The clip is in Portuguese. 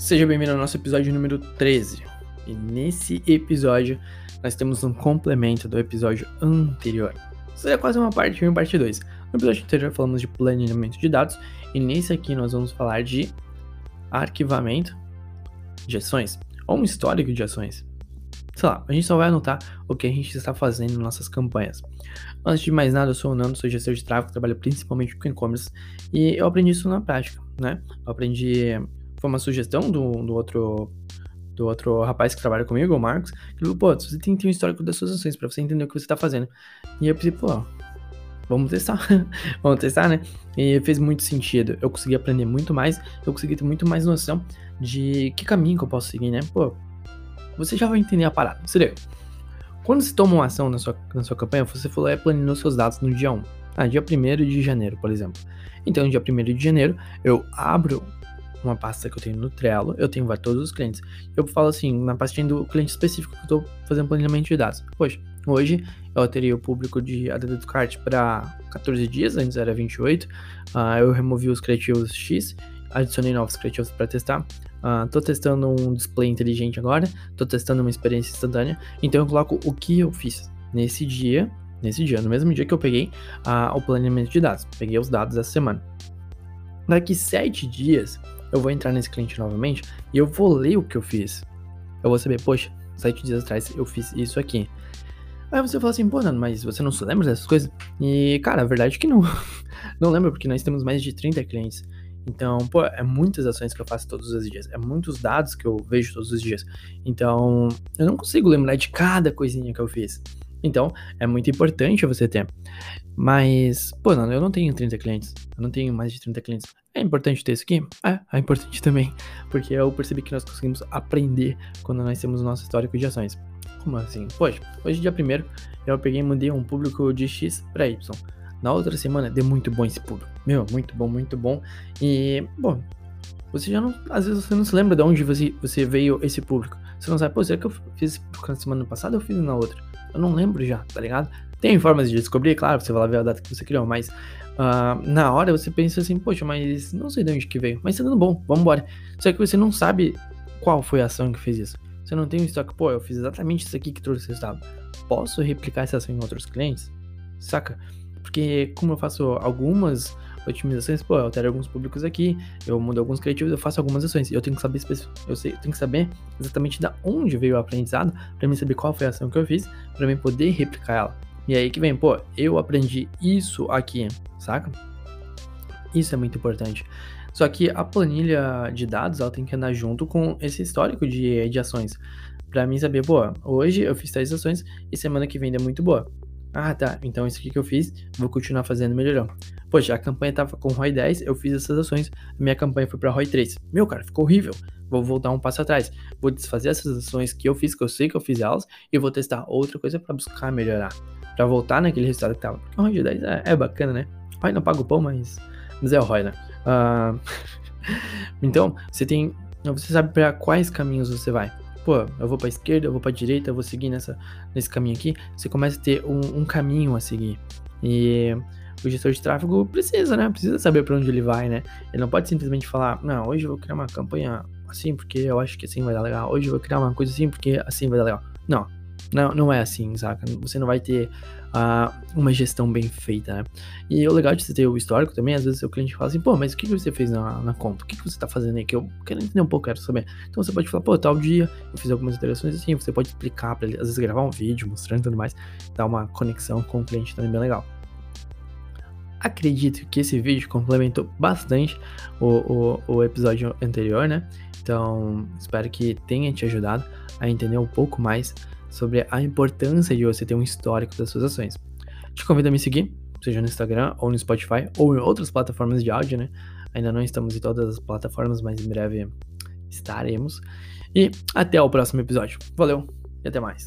Seja bem-vindo ao nosso episódio número 13. E nesse episódio, nós temos um complemento do episódio anterior. Isso é quase uma parte 1 e parte 2. No episódio anterior falamos de planejamento de dados, e nesse aqui nós vamos falar de arquivamento de ações, ou um histórico de ações. Sei lá, a gente só vai anotar o que a gente está fazendo em nossas campanhas. Antes de mais nada, eu sou o Nando, sou gestor de tráfego, trabalho principalmente com e-commerce, e eu aprendi isso na prática, né? Eu aprendi foi uma sugestão do, do outro do outro rapaz que trabalha comigo, o Marcos, que falou, pô, você tem que ter um histórico das suas ações pra você entender o que você tá fazendo. E eu pensei, pô, vamos testar, vamos testar, né? E fez muito sentido. Eu consegui aprender muito mais, eu consegui ter muito mais noção de que caminho que eu posso seguir, né? Pô, você já vai entender a parada. Seria, quando você toma uma ação na sua, na sua campanha, você falou, é planejando seus dados no dia 1. Ah, dia 1 de janeiro, por exemplo. Então, dia 1 de janeiro, eu abro uma pasta que eu tenho no Trello, eu tenho todos os clientes. Eu falo assim, na pastinha do cliente específico que eu estou fazendo planejamento de dados. Poxa, hoje eu teria o público de ADD do Cart para 14 dias, antes era 28. Uh, ah, eu removi os criativos X, adicionei novos criativos para testar. Estou uh, testando um display inteligente agora, estou testando uma experiência instantânea. Então eu coloco o que eu fiz nesse dia, nesse dia, no mesmo dia que eu peguei uh, o planejamento de dados. Peguei os dados dessa semana. Daqui sete dias, eu vou entrar nesse cliente novamente e eu vou ler o que eu fiz. Eu vou saber, poxa, sete dias atrás eu fiz isso aqui. Aí você fala assim, pô, Nando, mas você não se lembra dessas coisas? E, cara, a verdade é que não. não lembro, porque nós temos mais de 30 clientes. Então, pô, é muitas ações que eu faço todos os dias. É muitos dados que eu vejo todos os dias. Então, eu não consigo lembrar de cada coisinha que eu fiz. Então, é muito importante você ter. Mas, pô, não, eu não tenho 30 clientes. Eu não tenho mais de 30 clientes. É importante ter isso aqui? É, é importante também. Porque eu percebi que nós conseguimos aprender quando nós temos o nosso histórico de ações. Como assim? Hoje, dia 1 eu peguei e mandei um público de X para Y. Na outra semana, deu muito bom esse público. Meu, muito bom, muito bom. E, bom, você já não. Às vezes você não se lembra de onde você, você veio esse público. Você não sabe, pô, será que eu fiz esse público na semana passada ou fiz na outra? Eu não lembro já, tá ligado? Tem formas de descobrir, claro, você vai lá ver a data que você criou, mas uh, na hora você pensa assim, poxa, mas não sei de onde que veio, mas tá dando bom, vamos embora. Só que você não sabe qual foi a ação que fez isso. Você não tem um estoque, pô, eu fiz exatamente isso aqui que trouxe resultado. Posso replicar essa ação em outros clientes? Saca? Porque como eu faço algumas otimizações, pô, eu altero alguns públicos aqui, eu mudo alguns criativos, eu faço algumas ações. Eu tenho que saber eu sei, tenho que saber exatamente da onde veio o aprendizado, para mim saber qual foi a ação que eu fiz, para mim poder replicar ela. E aí que vem, pô, eu aprendi isso aqui, saca? Isso é muito importante. Só que a planilha de dados, ela tem que andar junto com esse histórico de, de ações. Pra mim saber, pô, hoje eu fiz tais ações e semana que vem é muito boa. Ah, tá. Então isso aqui que eu fiz, vou continuar fazendo melhorando. Poxa, a campanha tava com ROI 10, eu fiz essas ações, minha campanha foi para ROI 3. Meu, cara, ficou horrível. Vou voltar um passo atrás. Vou desfazer essas ações que eu fiz, que eu sei que eu fiz elas, e vou testar outra coisa para buscar melhorar. para voltar naquele resultado que tava. Porque o ROI 10 é, é, bacana, né? ROI não paga o pão, mas, mas é o ROI, né? Uh... então, você tem. Você sabe para quais caminhos você vai pô, eu vou pra esquerda, eu vou pra direita, eu vou seguir nessa, nesse caminho aqui, você começa a ter um, um caminho a seguir. E o gestor de tráfego precisa, né? Precisa saber para onde ele vai, né? Ele não pode simplesmente falar, não, hoje eu vou criar uma campanha assim porque eu acho que assim vai dar legal. Hoje eu vou criar uma coisa assim porque assim vai dar legal. Não, não, não é assim, saca? Você não vai ter uh, uma gestão bem feita, né? E o legal de você ter o histórico também, às vezes o cliente fala assim, pô, mas o que você fez na, na conta? O que você tá fazendo aí? Que eu quero entender um pouco, quero saber. Então você pode falar, pô, tal dia eu fiz algumas interações assim, você pode explicar para ele, às vezes gravar um vídeo mostrando tudo mais, dar uma conexão com o cliente também bem legal. Acredito que esse vídeo complementou bastante o, o, o episódio anterior, né? Então, espero que tenha te ajudado a entender um pouco mais sobre a importância de você ter um histórico das suas ações. Te convido a me seguir, seja no Instagram ou no Spotify ou em outras plataformas de áudio, né? Ainda não estamos em todas as plataformas, mas em breve estaremos. E até o próximo episódio. Valeu e até mais.